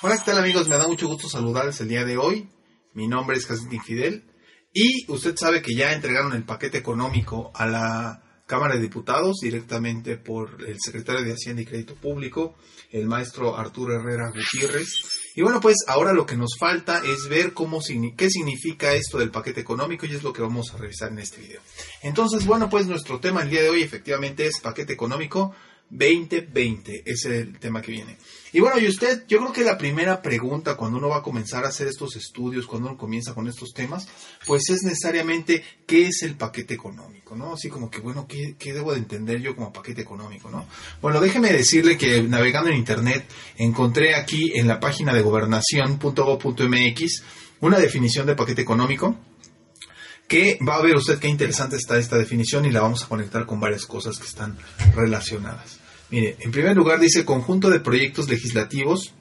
Hola, ¿qué tal amigos? Me da mucho gusto saludarles el día de hoy. Mi nombre es Jacinto Infidel y usted sabe que ya entregaron el paquete económico a la Cámara de Diputados directamente por el secretario de Hacienda y Crédito Público, el maestro Arturo Herrera Gutiérrez. Y bueno, pues ahora lo que nos falta es ver cómo qué significa esto del paquete económico y es lo que vamos a revisar en este video. Entonces, bueno, pues nuestro tema el día de hoy efectivamente es paquete económico 2020, ese es el tema que viene. Y bueno, y usted, yo creo que la primera pregunta cuando uno va a comenzar a hacer estos estudios, cuando uno comienza con estos temas, pues es necesariamente qué es el paquete económico, ¿no? Así como que, bueno, ¿qué, qué debo de entender yo como paquete económico, ¿no? Bueno, déjeme decirle que navegando en Internet encontré aquí en la página de gobernación.gov.mx una definición de paquete económico que va a ver usted qué interesante está esta definición y la vamos a conectar con varias cosas que están relacionadas. Mire, en primer lugar dice conjunto de proyectos legislativos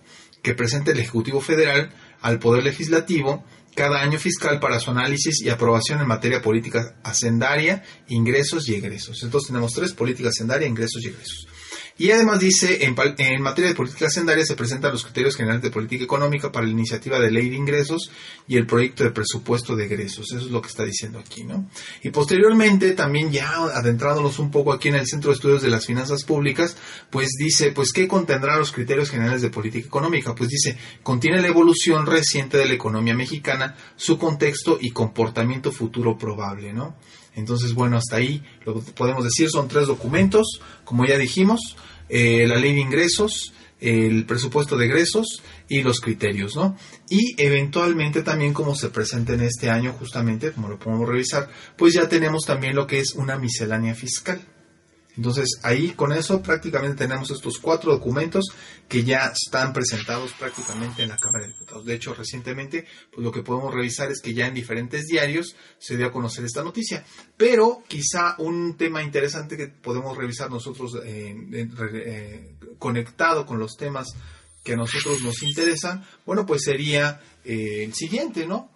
que presenta el Ejecutivo Federal al Poder Legislativo cada año fiscal para su análisis y aprobación en materia política hacendaria, ingresos y egresos. Entonces tenemos tres, políticas hacendaria, ingresos y egresos. Y además dice, en, materia de política hacendaria se presentan los criterios generales de política económica para la iniciativa de ley de ingresos y el proyecto de presupuesto de egresos. Eso es lo que está diciendo aquí, ¿no? Y posteriormente, también ya adentrándonos un poco aquí en el Centro de Estudios de las Finanzas Públicas, pues dice, pues, ¿qué contendrá los criterios generales de política económica? Pues dice, contiene la evolución reciente de la economía mexicana, su contexto y comportamiento futuro probable, ¿no? Entonces, bueno, hasta ahí lo podemos decir son tres documentos, como ya dijimos, eh, la ley de ingresos, el presupuesto de egresos y los criterios, ¿no? Y eventualmente también como se presenta en este año justamente, como lo podemos revisar, pues ya tenemos también lo que es una miscelánea fiscal. Entonces ahí con eso prácticamente tenemos estos cuatro documentos que ya están presentados prácticamente en la Cámara de Diputados. De hecho, recientemente pues lo que podemos revisar es que ya en diferentes diarios se dio a conocer esta noticia. Pero quizá un tema interesante que podemos revisar nosotros eh, eh, conectado con los temas que a nosotros nos interesan, bueno, pues sería eh, el siguiente, ¿no?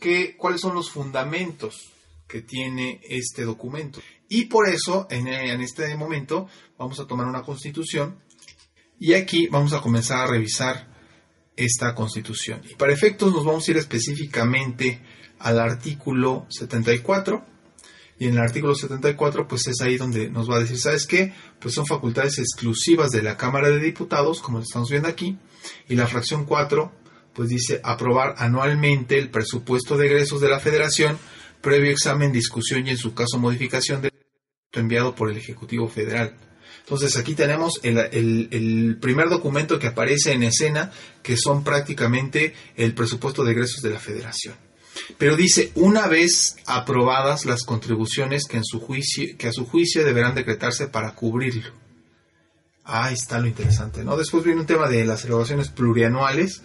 ¿qué, ¿Cuáles son los fundamentos que tiene este documento? Y por eso, en, este momento, vamos a tomar una constitución y aquí vamos a comenzar a revisar esta constitución. Y para efectos nos vamos a ir específicamente al artículo 74. Y en el artículo 74, pues es ahí donde nos va a decir, ¿sabes qué? Pues son facultades exclusivas de la Cámara de Diputados, como estamos viendo aquí. Y la fracción 4, pues dice aprobar anualmente el presupuesto de egresos de la Federación, previo examen, discusión y en su caso modificación de enviado por el Ejecutivo Federal. Entonces aquí tenemos el, primer documento que aparece en escena, que son prácticamente el presupuesto de egresos de la Federación. Pero dice, una vez aprobadas las contribuciones que, en su juicio, que a su juicio deberán decretarse para cubrirlo. Ahí está lo interesante, ¿no? Después viene un tema de las erogaciones plurianuales,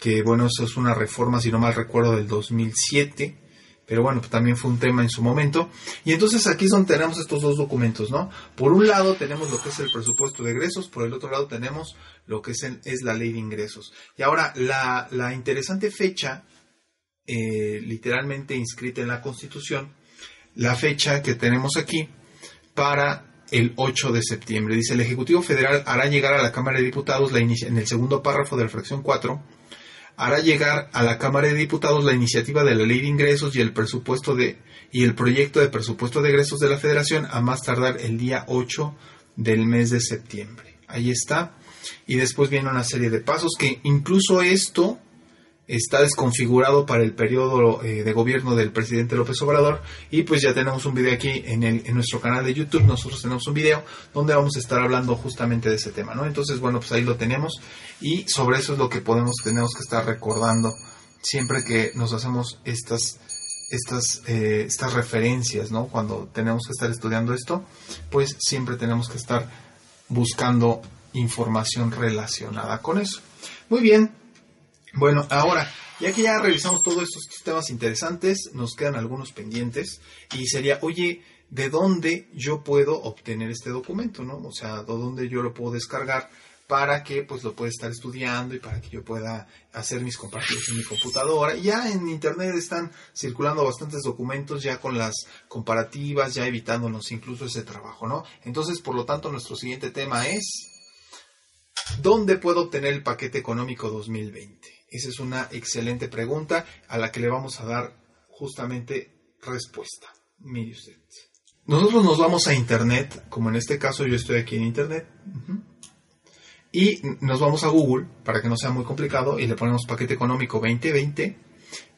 que bueno, eso es una reforma, si no mal recuerdo, del 2007 pero bueno, pues también fue un tema en su momento. Y entonces aquí donde tenemos estos dos documentos, ¿no? Por un lado tenemos lo que es el presupuesto de egresos, por el otro lado tenemos lo que es, es la ley de ingresos. Y ahora, la, la interesante fecha, eh, literalmente inscrita en la Constitución, la fecha que tenemos aquí para el 8 de septiembre. Dice, el Ejecutivo Federal hará llegar a la Cámara de Diputados la en el segundo párrafo de la fracción 4 hará llegar a la Cámara de Diputados la iniciativa de la Ley de Ingresos y el presupuesto de y el proyecto de presupuesto de egresos de la Federación a más tardar el día 8 del mes de septiembre. Ahí está. Y después viene una serie de pasos que incluso esto está desconfigurado para el periodo eh, de gobierno del presidente López Obrador y pues ya tenemos un video aquí en, el, en nuestro canal de YouTube, nosotros tenemos un video donde vamos a estar hablando justamente de ese tema, ¿no? Entonces, bueno, pues ahí lo tenemos y sobre eso es lo que podemos, tenemos que estar recordando siempre que nos hacemos estas estas, eh, estas referencias, ¿no? Cuando tenemos que estar estudiando esto, pues siempre tenemos que estar buscando información relacionada con eso. Muy bien, bueno, ahora, ya que ya revisamos todos estos temas interesantes, nos quedan algunos pendientes y sería, oye, ¿de dónde yo puedo obtener este documento, no? O sea, ¿de dónde yo lo puedo descargar? para que pues lo pueda estar estudiando y para que yo pueda hacer mis comparativos en mi computadora. Ya en internet están circulando bastantes documentos ya con las comparativas, ya evitándonos incluso ese trabajo, ¿no? Entonces, por lo tanto, nuestro siguiente tema es ¿dónde puedo obtener el paquete económico 2020? Esa es una excelente pregunta a la que le vamos a dar justamente respuesta. Mire usted. Nosotros nos vamos a internet, como en este caso yo estoy aquí en internet. Y nos vamos a Google, para que no sea muy complicado, y le ponemos paquete económico 2020.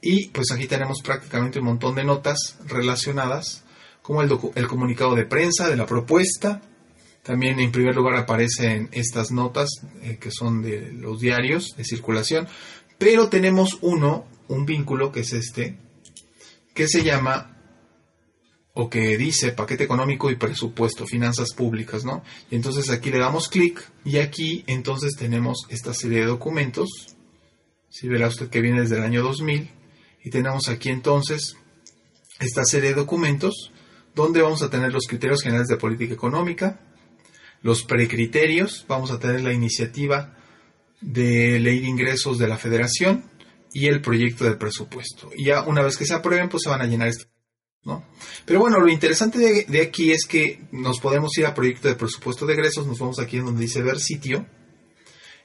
Y pues aquí tenemos prácticamente un montón de notas relacionadas, como el, el comunicado de prensa de la propuesta. También en primer lugar aparecen estas notas eh, que son de los diarios de circulación. Pero tenemos uno, un vínculo que es este, que se llama o que dice paquete económico y presupuesto, finanzas públicas, ¿no? Y entonces aquí le damos clic y aquí entonces tenemos esta serie de documentos. Si verá usted que viene desde el año 2000 y tenemos aquí entonces esta serie de documentos donde vamos a tener los criterios generales de política económica, los precriterios, vamos a tener la iniciativa de ley de ingresos de la federación y el proyecto de presupuesto. Y ya una vez que se aprueben, pues se van a llenar este pero bueno, lo interesante de, aquí es que nos podemos ir a proyecto de presupuesto de egresos, nos vamos aquí en donde dice ver sitio,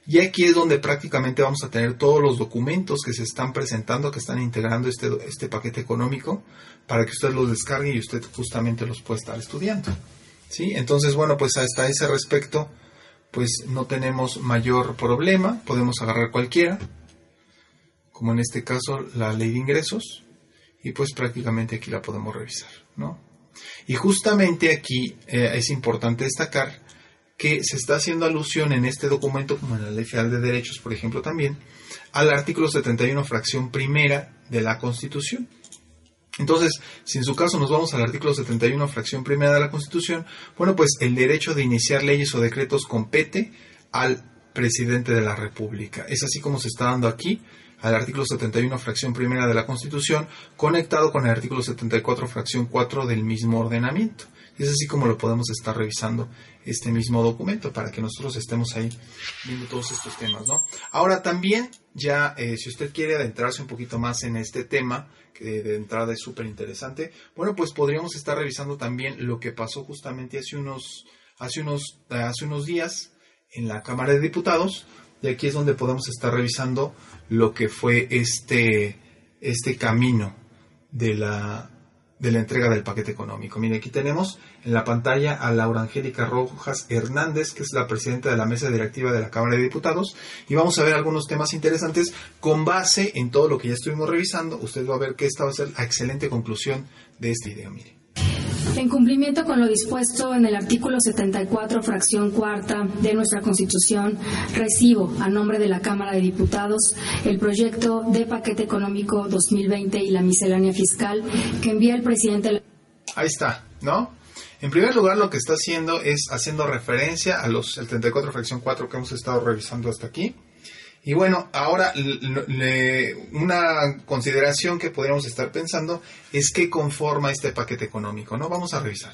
y aquí es donde prácticamente vamos a tener todos los documentos que se están presentando, que están integrando este, este paquete económico, para que usted los descargue y usted justamente los pueda estar estudiando. ¿Sí? Entonces, bueno, pues hasta ese respecto, pues no tenemos mayor problema, podemos agarrar cualquiera, como en este caso la ley de ingresos, y pues prácticamente aquí la podemos revisar, ¿no? Y justamente aquí eh, es importante destacar que se está haciendo alusión en este documento, como en la Ley Federal de Derechos, por ejemplo, también, al artículo 71, fracción primera de la Constitución. Entonces, si en su caso nos vamos al artículo 71, fracción primera de la Constitución, bueno, pues el derecho de iniciar leyes o decretos compete al presidente de la República. Es así como se está dando aquí al artículo 71, fracción primera de la Constitución, conectado con el artículo 74, fracción 4 del mismo ordenamiento. Y es así como lo podemos estar revisando este mismo documento para que nosotros estemos ahí viendo todos estos temas, ¿no? Ahora también, ya eh, si usted quiere adentrarse un poquito más en este tema, que de entrada es súper interesante, bueno, pues podríamos estar revisando también lo que pasó justamente hace unos, hace unos, hace unos días en la Cámara de Diputados, y aquí es donde podemos estar revisando lo que fue este, este camino de la, de la entrega del paquete económico. Mire, aquí tenemos en la pantalla a Laura Angélica Rojas Hernández, que es la presidenta de la mesa directiva de la Cámara de Diputados, y vamos a ver algunos temas interesantes con base en todo lo que ya estuvimos revisando. Usted va a ver que esta va a ser la excelente conclusión de este video. Mire. En cumplimiento con lo dispuesto en el artículo 74, fracción cuarta de nuestra Constitución, recibo a nombre de la Cámara de Diputados el proyecto de paquete económico 2020 y la miscelánea fiscal que envía el presidente. Ahí está, ¿no? En primer lugar, lo que está haciendo es haciendo referencia a los 74, fracción 4 que hemos estado revisando hasta aquí y bueno, ahora una consideración que podríamos estar pensando es qué conforma este paquete económico, ¿no? Vamos a revisar.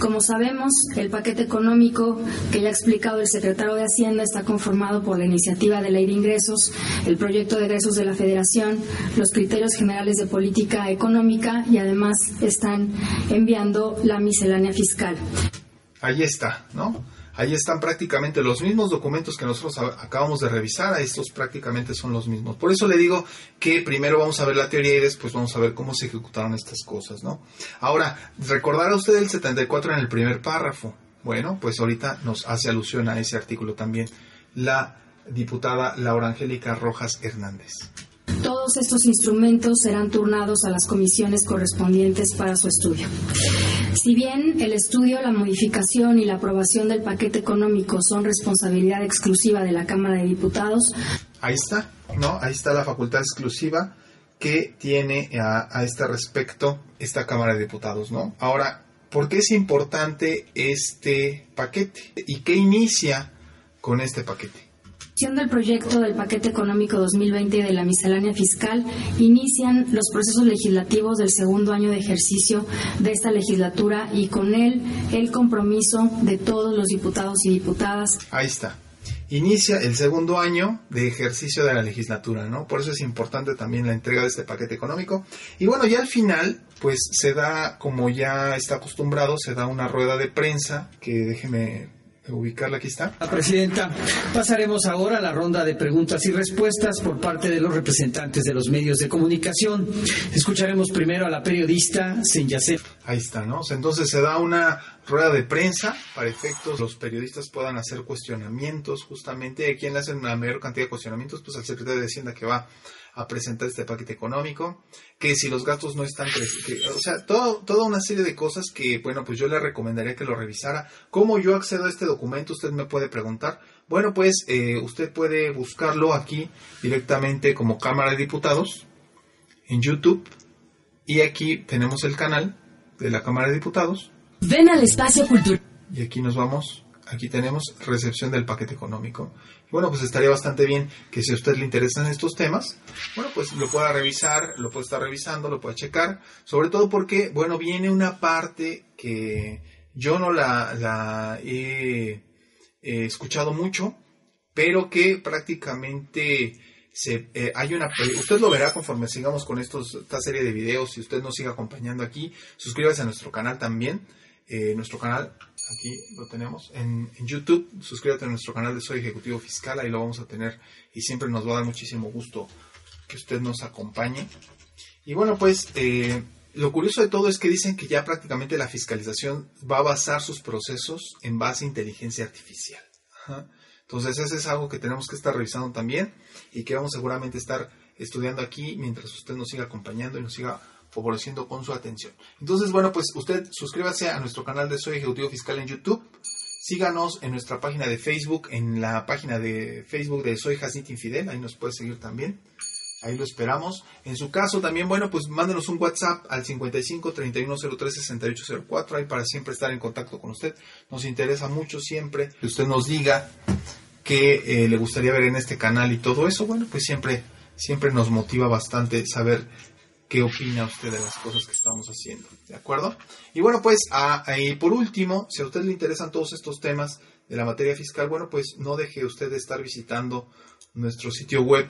Como sabemos, el paquete económico que ya ha explicado el secretario de Hacienda está conformado por la iniciativa de ley de ingresos, el proyecto de ingresos de la Federación, los criterios generales de política económica y además están enviando la miscelánea fiscal. Ahí está, ¿no? Ahí están prácticamente los mismos documentos que nosotros acabamos de revisar, estos prácticamente son los mismos. Por eso le digo que primero vamos a ver la teoría y después vamos a ver cómo se ejecutaron estas cosas, ¿no? Ahora, recordará usted el 74 en el primer párrafo. Bueno, pues ahorita nos hace alusión a ese artículo también la diputada Laura Angélica Rojas Hernández. Todos estos instrumentos serán turnados a las comisiones correspondientes para su estudio. Si bien el estudio, la modificación y la aprobación del paquete económico son responsabilidad exclusiva de la Cámara de Diputados. Ahí está, ¿no? Ahí está la facultad exclusiva que tiene a, a este respecto esta Cámara de Diputados, ¿no? Ahora, ¿por qué es importante este paquete? ¿Y qué inicia con este paquete del proyecto del paquete económico 2020 y de la miscelánea fiscal inician los procesos legislativos del segundo año de ejercicio de esta legislatura y con él el compromiso de todos los diputados y diputadas. Ahí está. Inicia el segundo año de ejercicio de la legislatura, ¿no? Por eso es importante también la entrega de este paquete económico. Y bueno, ya al final, pues se da, como ya está acostumbrado, se da una rueda de prensa, que déjeme ubicarla, aquí está. La presidenta, pasaremos ahora a la ronda de preguntas y respuestas por parte de los representantes de los medios de comunicación. Escucharemos primero a la periodista Senyasef. Ahí está, ¿no? Entonces se da una rueda de prensa para efectos los periodistas puedan hacer cuestionamientos justamente. ¿Quién le hace una mayor cantidad de cuestionamientos? Pues al secretario de Hacienda que va a presentar este paquete económico, que si los gastos no están o sea, todo, toda una serie de cosas que, bueno, pues yo le recomendaría que lo revisara. ¿Cómo yo accedo a este documento? Usted me puede preguntar. Bueno, pues eh, usted puede buscarlo aquí directamente como Cámara de Diputados en YouTube y aquí tenemos el canal de la Cámara de Diputados. Ven al espacio cultural. Y aquí nos vamos aquí tenemos recepción del paquete económico. bueno, pues estaría bastante bien que si a usted le interesan estos temas, bueno, pues lo pueda revisar, lo puede estar revisando, lo pueda checar, sobre todo porque, bueno, viene una parte que yo no la, he, escuchado mucho, pero que prácticamente se, eh, hay una usted lo verá conforme sigamos con estos, esta serie de videos si usted nos sigue acompañando aquí suscríbase a nuestro canal también eh, nuestro canal aquí lo tenemos en, YouTube. Suscríbete a nuestro canal de Soy Ejecutivo Fiscal, ahí lo vamos a tener y siempre nos va a dar muchísimo gusto que usted nos acompañe. Y bueno, pues eh, lo curioso de todo es que dicen que ya prácticamente la fiscalización va a basar sus procesos en base a inteligencia artificial. Entonces, eso es algo que tenemos que estar revisando también y que vamos seguramente a estar estudiando aquí mientras usted nos siga acompañando y nos siga favoreciendo con su atención. Entonces, bueno, pues usted suscríbase a nuestro canal de Soy Ejecutivo Fiscal en YouTube. Síganos en nuestra página de Facebook, en la página de Facebook de Soy Jacinto Infidel, ahí nos puede seguir también. Ahí lo esperamos. En su caso también, bueno, pues mándenos un WhatsApp al 55 3103 6804 ahí para siempre estar en contacto con usted. Nos interesa mucho siempre que usted nos diga qué eh, le gustaría ver en este canal y todo eso. Bueno, pues siempre, siempre nos motiva bastante saber qué opina usted de las cosas que estamos haciendo. ¿De acuerdo? Y bueno, pues por último, si a usted le interesan todos estos temas de la materia fiscal, bueno, pues no deje usted de estar visitando nuestro sitio web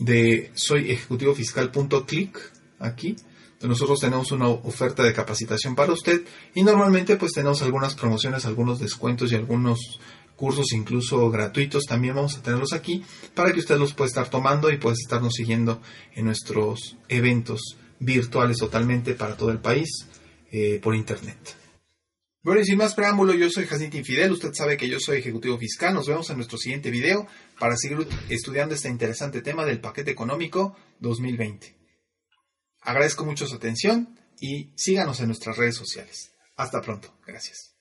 de soyejecutivofiscal.click aquí. Nosotros tenemos una oferta de capacitación para usted y normalmente pues tenemos algunas promociones, algunos descuentos y algunos cursos incluso gratuitos también vamos a tenerlos aquí para que usted los pueda estar tomando y pueda estarnos siguiendo en nuestros eventos virtuales totalmente para todo el país eh, por internet. Bueno, y sin más preámbulo, yo soy Jacinto Infidel, usted sabe que yo soy ejecutivo fiscal, nos vemos en nuestro siguiente video para seguir estudiando este interesante tema del paquete económico 2020. Agradezco mucho su atención y síganos en nuestras redes sociales. Hasta pronto, gracias.